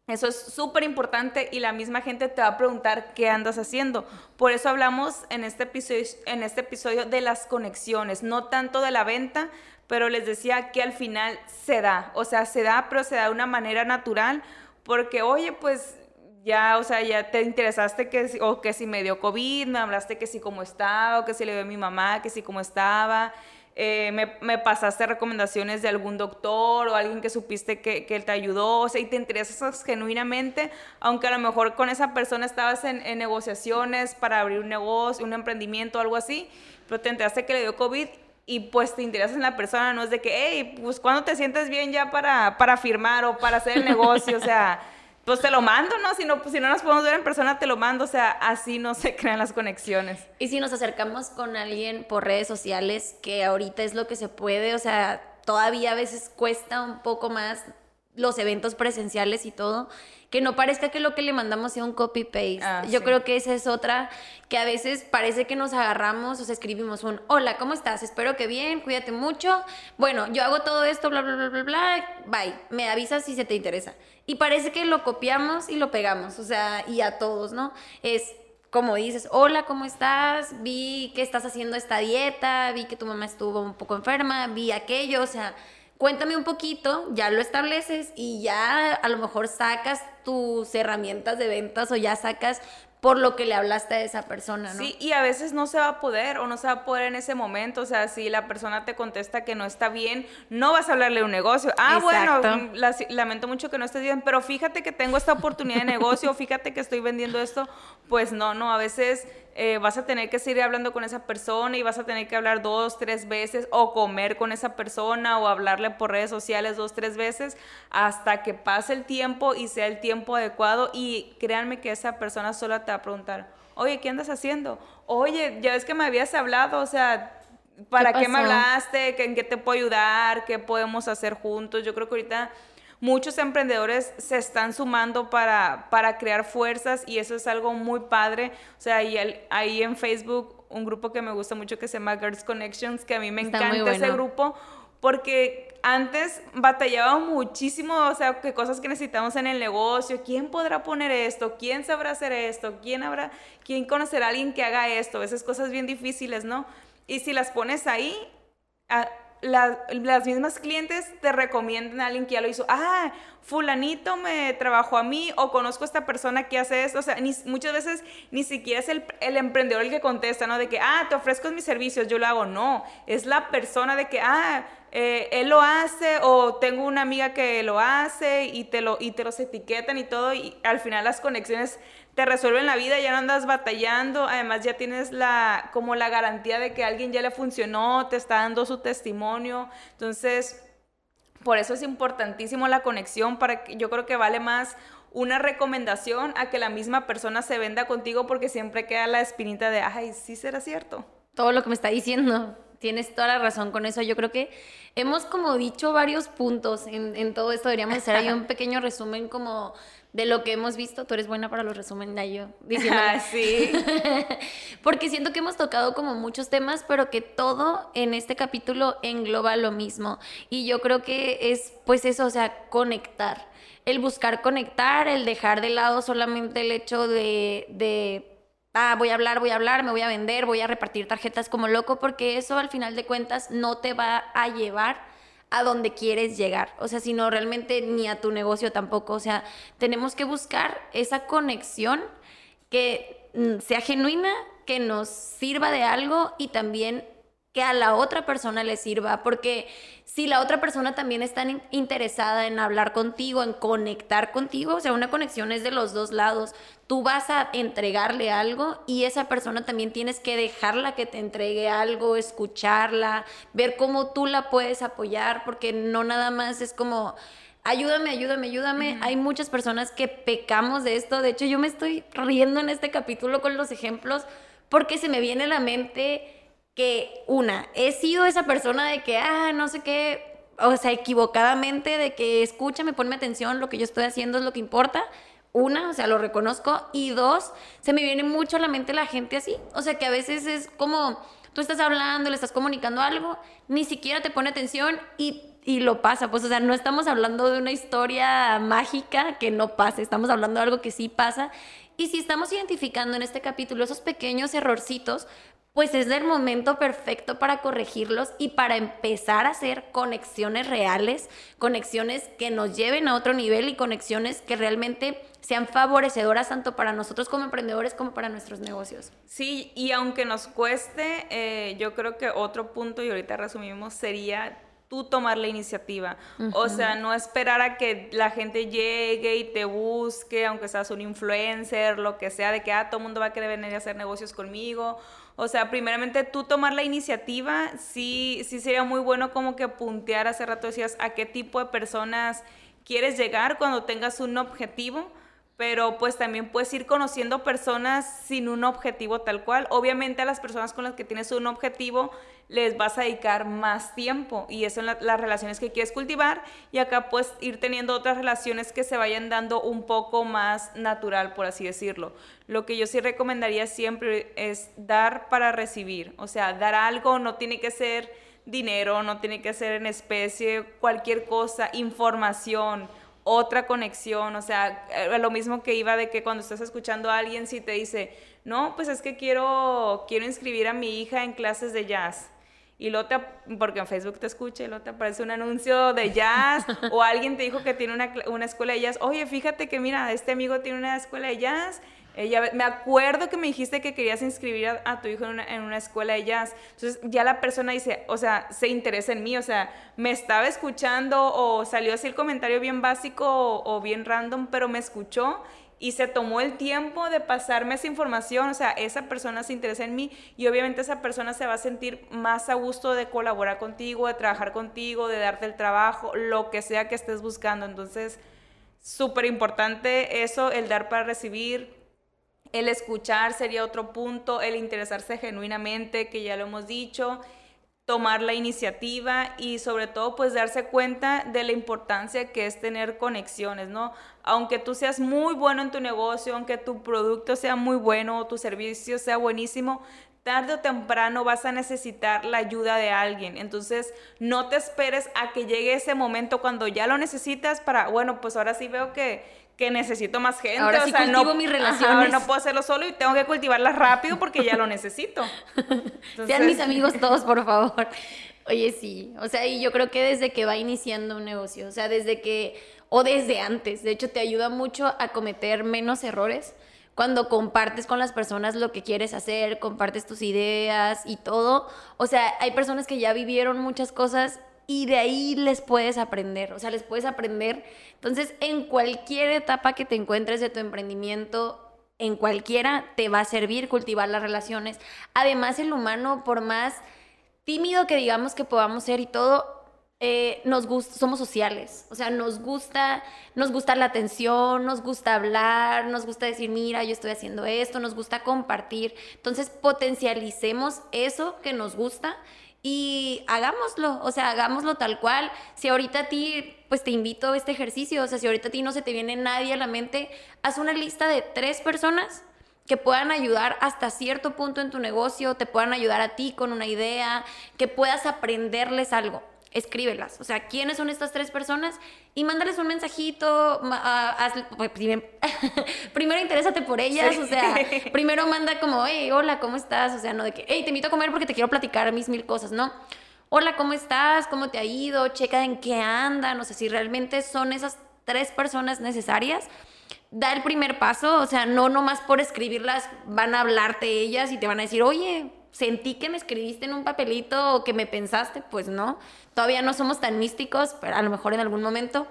eso es súper importante y la misma gente te va a preguntar qué andas haciendo. Por eso hablamos en este, episodio, en este episodio de las conexiones, no tanto de la venta, pero les decía que al final se da, o sea, se da, pero se da de una manera natural, porque, oye, pues ya, o sea, ya te interesaste que, o que si me dio COVID, me hablaste que si cómo estaba, o que si le dio a mi mamá, que si cómo estaba, eh, me, me, pasaste recomendaciones de algún doctor o alguien que supiste que, que, te ayudó, o sea, y te interesas genuinamente, aunque a lo mejor con esa persona estabas en, en negociaciones para abrir un negocio, un emprendimiento, algo así, pero te enteraste que le dio COVID y pues te interesas en la persona, no es de que, hey, pues cuando te sientes bien ya para, para firmar o para hacer el negocio, o sea, pues te lo mando, ¿no? Si, no, pues, si no nos podemos ver en persona, te lo mando, o sea, así no se crean las conexiones. Y si nos acercamos con alguien por redes sociales, que ahorita es lo que se puede, o sea, todavía a veces cuesta un poco más los eventos presenciales y todo, que no parezca que lo que le mandamos sea un copy-paste. Ah, Yo creo que esa es otra que a veces parece que nos agarramos, o sea, escribimos un, hola, ¿cómo estás? Espero que bien, cuídate mucho. Bueno, yo hago todo esto, bla, bla, bla, bla, bla, bye. Me avisas si se te interesa. Y parece que lo copiamos y lo pegamos, o sea, y a todos, ¿no? Es, como dices, hola, ¿cómo estás? Vi que estás haciendo esta dieta, vi que tu mamá estuvo un poco enferma, vi aquello, o sea, cuéntame un poquito, ya lo estableces y ya a lo mejor sacas tus herramientas de ventas o ya sacas por lo que le hablaste a esa persona, ¿no? Sí, y a veces no se va a poder o no se va a poder en ese momento, o sea, si la persona te contesta que no está bien, no vas a hablarle de un negocio. Ah, bueno, lamento mucho que no estés bien, pero fíjate que tengo esta oportunidad de negocio, fíjate que estoy vendiendo esto, pues no, no, a veces eh, vas a tener que seguir hablando con esa persona y vas a tener que hablar dos, tres veces o comer con esa persona o hablarle por redes sociales dos, tres veces hasta que pase el tiempo y sea el tiempo adecuado y créanme que esa persona solo te va a preguntar, oye, ¿qué andas haciendo? Oye, ya ves que me habías hablado, o sea, ¿para qué, me hablaste? ¿En qué te puedo ayudar? ¿Qué podemos hacer juntos? Yo creo que ahorita muchos emprendedores se están sumando para, para crear fuerzas y eso es algo muy padre. O sea, ahí, ahí en Facebook un grupo que me gusta mucho que se llama Girls Connections, que a mí me encanta ese grupo porque antes batallaba muchísimo, o sea, que cosas que necesitamos en el negocio, ¿quién podrá poner esto? ¿Quién sabrá hacer esto? ¿Quién habrá, quién conocerá a alguien que haga esto? Esas cosas bien difíciles, ¿no? Y si las pones ahí, las mismas clientes te recomiendan a alguien que ya lo hizo. Ah, fulanito me trabajó a mí o conozco a esta persona que hace esto. O sea, muchas veces ni siquiera es el, el, emprendedor el que contesta, ¿no? De que, ah, te ofrezco mis servicios, yo lo hago. No, es la persona de que, ah, eh, él lo hace o tengo una amiga que lo hace y te, lo, y te los etiquetan y todo y al final las conexiones te resuelven la vida, ya no andas batallando, además ya tienes la, como la garantía de que alguien ya le funcionó, te está dando su testimonio, entonces por eso es importantísimo la conexión, para que, yo creo que vale más una recomendación a que la misma persona se venda contigo porque siempre queda la espinita de, ay, sí será cierto. Todo lo que me está diciendo, tienes toda la razón con eso. Yo creo que hemos como dicho varios puntos en, en todo esto. Deberíamos hacer ahí un pequeño resumen como de lo que hemos visto. Tú eres buena para los resúmenes, yo diciendo. Ah, sí. Porque siento que hemos tocado como muchos temas, pero que todo en este capítulo engloba lo mismo. Y yo creo que es, pues eso, o sea, conectar. El buscar conectar, el dejar de lado solamente el hecho de, de ah, voy a hablar, voy a hablar, me voy a vender, voy a repartir tarjetas como loco, porque eso al final de cuentas no te va a llevar a donde quieres llegar. O sea, si no realmente ni a tu negocio tampoco. O sea, tenemos que buscar esa conexión que mm, sea genuina, que nos sirva de algo y también que a la otra persona le sirva, porque si la otra persona también está interesada en hablar contigo, en conectar contigo, o sea, una conexión es de los dos lados, tú vas a entregarle algo y esa persona también tienes que dejarla que te entregue algo, escucharla, ver cómo tú la puedes apoyar, porque no nada más es como, ayúdame, ayúdame, ayúdame. Hay muchas personas que pecamos de esto, de hecho yo me estoy riendo en este capítulo con los ejemplos porque se me viene a la mente que una, he sido esa persona de que, ah, no sé qué, o sea, equivocadamente de que escúchame, ponme atención, lo que yo estoy haciendo es lo que importa. Una, o sea, lo reconozco. Y dos, se me viene mucho a la mente la gente así. O sea, que a veces es como, tú estás hablando, le estás comunicando algo, ni siquiera te pone atención y, y lo pasa. Pues, o sea, no estamos hablando de una historia mágica que no pase, estamos hablando de algo que sí pasa. Y si estamos identificando en este capítulo esos pequeños errorcitos, pues es el momento perfecto para corregirlos y para empezar a hacer conexiones reales, conexiones que nos lleven a otro nivel y conexiones que realmente sean favorecedoras tanto para nosotros como emprendedores como para nuestros negocios. Sí, y aunque nos cueste, eh, yo creo que otro punto, y ahorita resumimos, sería tú tomar la iniciativa. O sea, no esperar a que la gente llegue y te busque, aunque seas un influencer, lo que sea, de que ah, todo el mundo va a querer venir a hacer negocios conmigo o sea, primeramente tú tomar la iniciativa, sí, sí sería muy bueno como que puntear, hace rato decías, a qué tipo de personas quieres llegar cuando tengas un objetivo pero pues también puedes ir conociendo personas sin un objetivo tal cual. Obviamente a las personas con las que tienes un objetivo les vas a dedicar más tiempo y eso son las relaciones que quieres cultivar y acá puedes ir teniendo otras relaciones que se vayan dando un poco más natural, por así decirlo. Lo que yo sí recomendaría siempre es dar para recibir, o sea, dar algo no tiene que ser dinero, no tiene que ser en especie, cualquier cosa, información otra conexión, o sea, eh, lo mismo que iba de que cuando estás escuchando a alguien si te dice, no, pues es que quiero, quiero inscribir a mi hija en clases de jazz. Y luego te, porque en Facebook te escucha y luego te aparece un anuncio de jazz o alguien te dijo que tiene una, una escuela de jazz. Oye, fíjate que mira, este amigo tiene una escuela de jazz ella, me acuerdo que me dijiste que querías inscribir a, tu hijo en una, en una, escuela de jazz. Entonces ya la persona dice, o sea, se interesa en mí, o sea, me estaba escuchando o salió así el comentario bien básico o, bien random, pero me escuchó y se tomó el tiempo de pasarme esa información, o sea, esa persona se interesa en mí y obviamente esa persona se va a sentir más a gusto de colaborar contigo, de trabajar contigo, de darte el trabajo, lo que sea que estés buscando. Entonces, súper importante eso, el dar para recibir el escuchar sería otro punto, el interesarse genuinamente, que ya lo hemos dicho, tomar la iniciativa y sobre todo pues darse cuenta de la importancia que es tener conexiones, ¿no? Aunque tú seas muy bueno en tu negocio, aunque tu producto sea muy bueno o tu servicio sea buenísimo, tarde o temprano vas a necesitar la ayuda de alguien. Entonces, no te esperes a que llegue ese momento cuando ya lo necesitas para, bueno, pues ahora sí veo que que necesito más gente. Ahora sí cultivo no, mis relaciones. no puedo hacerlo solo y tengo que cultivarlas rápido porque ya lo necesito. Sean mis amigos todos, por favor. Oye, sí. O sea, y yo creo que desde que va iniciando un negocio, o sea, desde que, o desde antes, de hecho, te ayuda mucho a cometer menos errores cuando compartes con las personas lo que quieres hacer, compartes tus ideas y todo. O sea, hay personas que ya vivieron muchas cosas y de ahí les puedes aprender, o sea, les puedes aprender. Entonces, en cualquier etapa que te encuentres de tu emprendimiento, en cualquiera, te va a servir cultivar las relaciones. Además, el humano, por más tímido que digamos que podamos ser y todo, eh, nos gusta, somos sociales, o sea, nos gusta, nos gusta la atención, nos gusta hablar, nos gusta decir, mira, yo estoy haciendo esto, nos gusta compartir. Entonces, potencialicemos eso que nos gusta y hagámoslo, o sea, hagámoslo tal cual. Si ahorita a ti, pues te invito a este ejercicio, o sea, si ahorita a ti no se te viene nadie a la mente, haz una lista de tres personas que puedan ayudar hasta cierto punto en tu negocio, te puedan ayudar a ti con una idea, que puedas aprenderles algo escríbelas. O sea, ¿quiénes son estas tres personas? Y mándales un mensajito, pues, primero interésate por ellas, o sea, primero manda como, hey, hola, ¿cómo estás? O sea, no de que, hey, te invito a comer porque te quiero platicar mis mil cosas, ¿no? Hola, ¿cómo estás? ¿Cómo te ha ido? Checa en qué andan, o sea, si realmente son esas tres personas necesarias. Da el primer paso, o sea, no nomás por escribirlas van a hablarte ellas y te van a decir, oye, sentí que me escribiste en un papelito o que me pensaste, pues no. Todavía no somos tan místicos, pero a lo mejor en algún momento.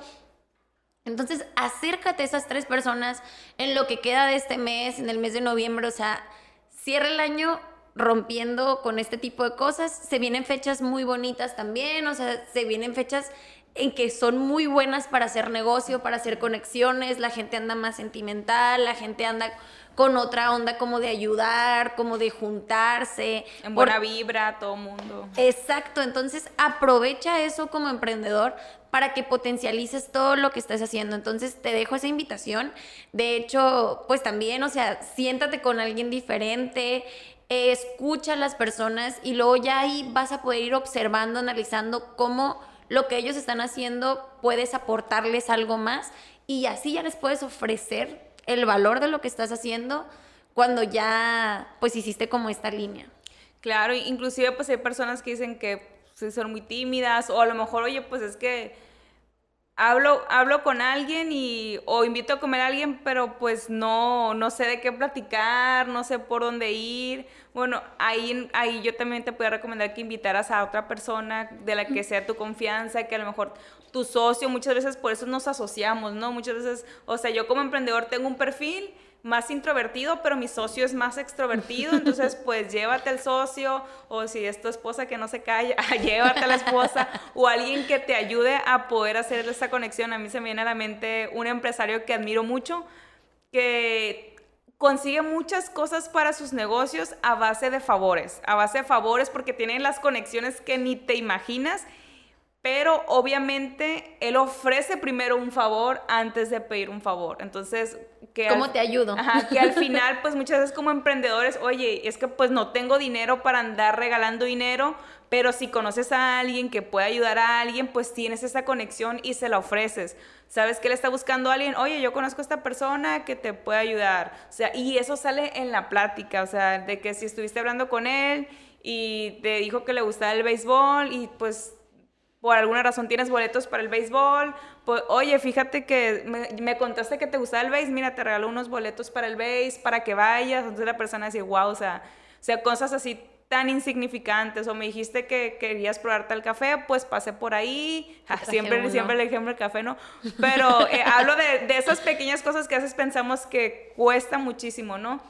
Entonces, acércate a esas tres personas en lo que queda de este mes, en el mes de noviembre, o sea, cierra el año rompiendo con este tipo de cosas. Se vienen fechas muy bonitas también, o sea, se vienen fechas en que son muy buenas para hacer negocio, para hacer conexiones, la gente anda más sentimental, la gente anda con otra onda como de ayudar, como de juntarse. En buena vibra, todo mundo. Exacto, entonces aprovecha eso como emprendedor para que potencialices todo lo que estás haciendo. Entonces te dejo esa invitación. De hecho, pues también, o sea, siéntate con alguien diferente, escucha a las personas y luego ya ahí vas a poder ir observando, analizando cómo lo que ellos están haciendo puedes aportarles algo más y así ya les puedes ofrecer el valor de lo que estás haciendo cuando ya pues hiciste como esta línea. Claro, inclusive pues hay personas que dicen que son muy tímidas o a lo mejor, oye, pues es que hablo, hablo con alguien y o invito a comer a alguien, pero pues no, no sé de qué platicar, no sé por dónde ir. Bueno, ahí, ahí yo también te puedo recomendar que invitaras a otra persona de la que sea tu confianza, que a lo mejor tu socio, muchas veces por eso nos asociamos, ¿no? Muchas veces, o sea, yo como emprendedor tengo un perfil más introvertido, pero mi socio es más extrovertido, entonces pues llévate al socio, o si es tu esposa que no se calla, llévate a la esposa, o alguien que te ayude a poder hacer esa conexión. A mí se me viene a la mente un empresario que admiro mucho, que consigue muchas cosas para sus negocios a base de favores, a base de favores porque tienen las conexiones que ni te imaginas pero obviamente él ofrece primero un favor antes de pedir un favor. Entonces, que ¿cómo te ayudo? Ajá, que al final, pues muchas veces como emprendedores, oye, es que pues no tengo dinero para andar regalando dinero, pero si conoces a alguien que puede ayudar a alguien, pues tienes esa conexión y se la ofreces. Sabes que él está buscando a alguien, oye, yo conozco a esta persona que te puede ayudar. O sea, y eso sale en la plática, o sea, de que si estuviste hablando con él y te dijo que le gustaba el béisbol y pues por alguna razón tienes boletos para el béisbol, pues, oye, fíjate que me, contaste que te gustaba el béis, mira, te regalo unos boletos para el béis, para que vayas, entonces la persona dice, wow, o sea, o sea, cosas así tan insignificantes, o me dijiste que querías probar tal café, pues pasé por ahí, siempre, siempre el ejemplo del café, ¿no? Pero eh, hablo de, de esas pequeñas cosas que a veces pensamos que cuesta muchísimo, ¿no?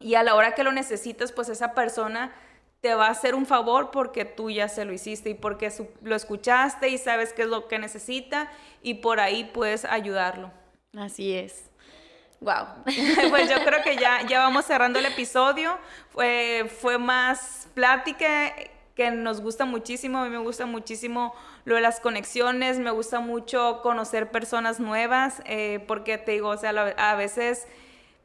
Y a la hora que lo necesitas, pues esa persona te va a hacer un favor porque tú ya se lo hiciste y porque lo escuchaste y sabes qué es lo que necesita y por ahí puedes ayudarlo. Así es. Wow. pues yo creo que ya, ya vamos cerrando el episodio. Fue, fue más plática que nos gusta muchísimo. A mí me gusta muchísimo lo de las conexiones. Me gusta mucho conocer personas nuevas eh, porque te digo, o sea, a veces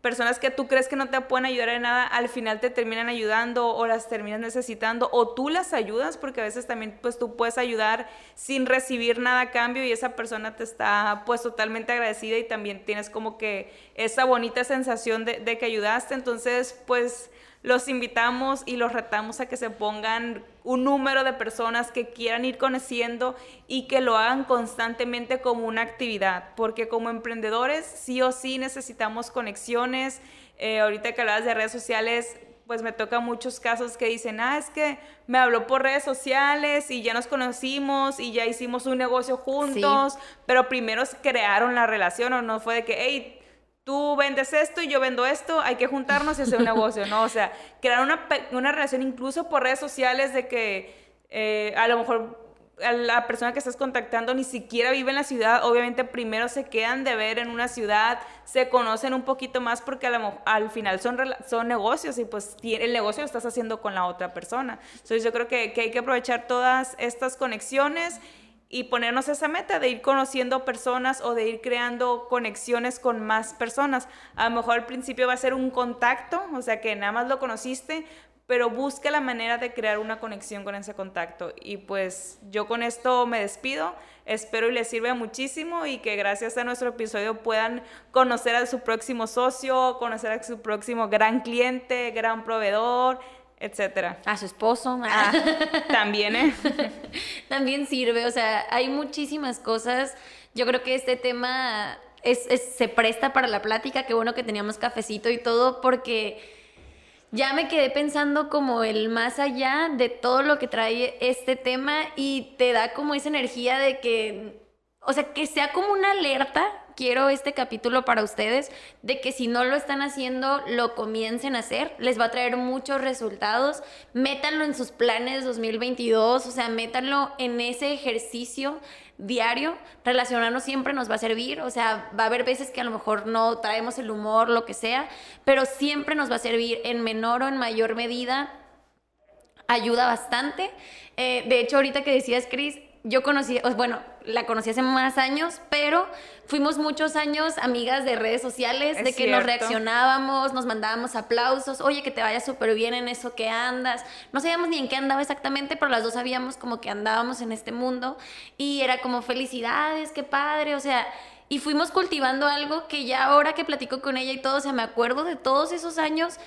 personas que tú crees que no te pueden ayudar en nada, al final te terminan ayudando o las terminas necesitando o tú las ayudas porque a veces también pues tú puedes ayudar sin recibir nada a cambio y esa persona te está pues totalmente agradecida y también tienes como que esa bonita sensación de, de que ayudaste, entonces pues los invitamos y los retamos a que se pongan un número de personas que quieran ir conociendo y que lo hagan constantemente como una actividad, porque como emprendedores sí o sí necesitamos conexiones. Eh, ahorita que hablabas de redes sociales, pues me toca muchos casos que dicen, ah, es que me habló por redes sociales y ya nos conocimos y ya hicimos un negocio juntos, pero primero crearon la relación o no fue de que, hey, tú vendes esto y yo vendo esto, hay que juntarnos y hacer un negocio, ¿no? O sea, crear una, una relación incluso por redes sociales de que eh, a lo mejor la persona que estás contactando ni siquiera vive en la ciudad, obviamente primero se quedan de ver en una ciudad, se conocen un poquito más porque al final son, son negocios y pues el negocio lo estás haciendo con la otra persona. Entonces yo creo que, que hay que aprovechar todas estas conexiones y ponernos esa meta de ir conociendo personas o de ir creando conexiones con más personas. A lo mejor al principio va a ser un contacto, o sea que nada más lo conociste, pero busca la manera de crear una conexión con ese contacto. Y pues yo con esto me despido. Espero y les sirva muchísimo y que gracias a nuestro episodio puedan conocer a su próximo socio, conocer a su próximo gran cliente, gran proveedor, etcétera. A su esposo. Ah, también, ¿eh? también sirve, o sea, hay muchísimas cosas. Yo creo que este tema es, se presta para la plática, qué bueno que teníamos cafecito y todo, porque ya me quedé pensando como el más allá de todo lo que trae este tema y te da como esa energía de que, o sea, que sea como una alerta quiero este capítulo para ustedes de que si no lo están haciendo, lo comiencen a hacer. Les va a traer muchos resultados. Métanlo en sus planes 2022, o sea, métanlo en ese ejercicio diario. Relacionarnos siempre nos va a servir, o sea, va a haber veces que a lo mejor no traemos el humor, lo que sea, pero siempre nos va a servir en menor o en mayor medida. Ayuda bastante. Eh, de hecho, ahorita que decías, Cris, yo conocí, bueno, la conocí hace más años, pero fuimos muchos años amigas de redes sociales, de que nos reaccionábamos, nos mandábamos aplausos, oye, que te vaya súper bien en eso que andas. No sabíamos ni en qué andaba exactamente, pero las dos sabíamos como que andábamos en este mundo y era como felicidades, qué padre, o sea, y fuimos cultivando algo que ya ahora que platico con ella y todo, o sea, me acuerdo de todos esos años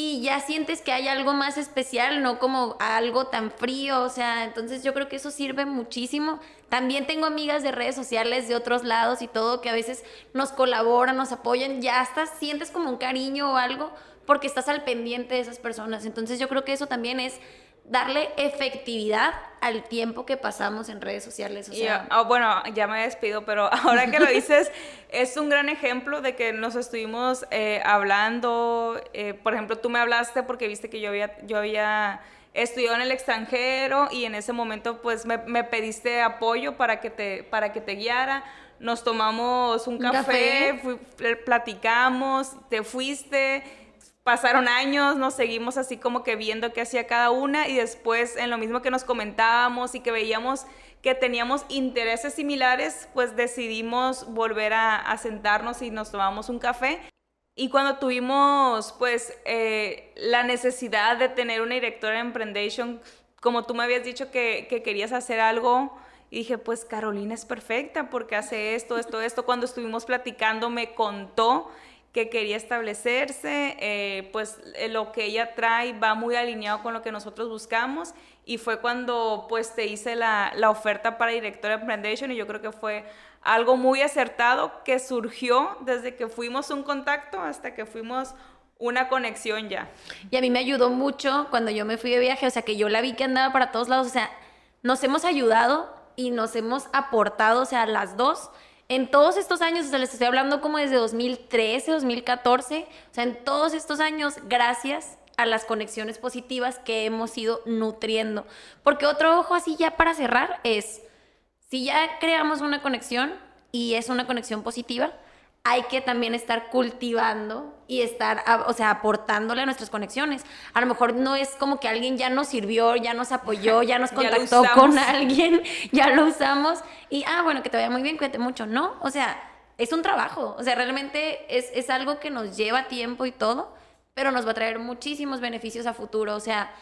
y ya sientes que hay algo más especial, no como algo tan frío, o sea, entonces yo creo que eso sirve muchísimo. También tengo amigas de redes sociales de otros lados y todo que a veces nos colaboran, nos apoyan, ya hasta sientes como un cariño o algo porque estás al pendiente de esas personas. Entonces yo creo que eso también es darle efectividad al tiempo que pasamos en redes sociales. O bueno, ya me despido, pero ahora que lo dices, es un gran ejemplo de que nos estuvimos eh, hablando. Eh, por ejemplo, tú me hablaste porque viste que yo había, yo había estudiado en el extranjero y en ese momento pues me, pediste apoyo para que te, para que te guiara. Nos tomamos un, café, platicamos, te fuiste pasaron años, nos seguimos así como que viendo qué hacía cada una y después en lo mismo que nos comentábamos y que veíamos que teníamos intereses similares, pues decidimos volver a, sentarnos y nos tomamos un café. Y cuando tuvimos pues eh, la necesidad de tener una directora de Emprendation, como tú me habías dicho que, que querías hacer algo, dije, pues Carolina es perfecta porque hace esto, esto, esto. Cuando estuvimos platicando me contó que quería establecerse, eh, pues eh, lo que ella trae va muy alineado con lo que nosotros buscamos y fue cuando pues te hice la, la oferta para directora de Emprendation y yo creo que fue algo muy acertado que surgió desde que fuimos un contacto hasta que fuimos una conexión ya. Y a mí me ayudó mucho cuando yo me fui de viaje, o sea que yo la vi que andaba para todos lados, o sea, nos hemos ayudado y nos hemos aportado, o sea, las dos en todos estos años, o sea, les estoy hablando como desde 2013, 2014, o sea, en todos estos años, gracias a las conexiones positivas que hemos ido nutriendo. Porque otro ojo así ya para cerrar es, si ya creamos una conexión y es una conexión positiva, hay que también estar cultivando y estar, o sea, aportándole a nuestras conexiones. A lo mejor no es como que alguien ya nos sirvió, ya nos apoyó, ya nos contactó con alguien, ya lo usamos y, ah, bueno, que te vaya muy bien, cuídate mucho, ¿no? O sea, es un trabajo, o sea, realmente es, es algo que nos lleva tiempo y todo, pero nos va a traer muchísimos beneficios a futuro, o sea,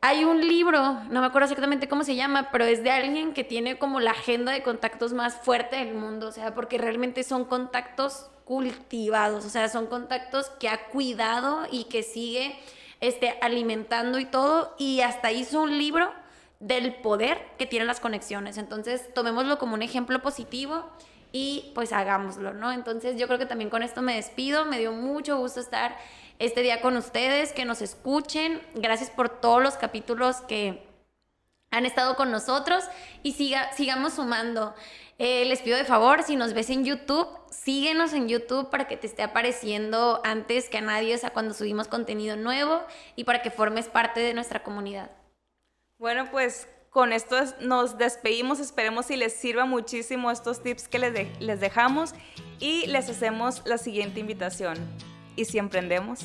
hay un libro, no me acuerdo exactamente cómo se llama, pero es de alguien que tiene como la agenda de contactos más fuerte del mundo, o sea, porque realmente son contactos cultivados, o sea, son contactos que ha cuidado y que sigue este, alimentando y todo, y hasta hizo un libro del poder que tienen las conexiones. Entonces, tomémoslo como un ejemplo positivo y pues hagámoslo, ¿no? Entonces, yo creo que también con esto me despido, me dio mucho gusto estar este día con ustedes, que nos escuchen. Gracias por todos los capítulos que han estado con nosotros y siga, sigamos sumando. Eh, les pido de favor, si nos ves en YouTube, síguenos en YouTube para que te esté apareciendo antes que a nadie, o sea, cuando subimos contenido nuevo y para que formes parte de nuestra comunidad. Bueno, pues con esto nos despedimos. Esperemos si les sirva muchísimo estos tips que les, les dejamos y les hacemos la siguiente invitación y si emprendemos.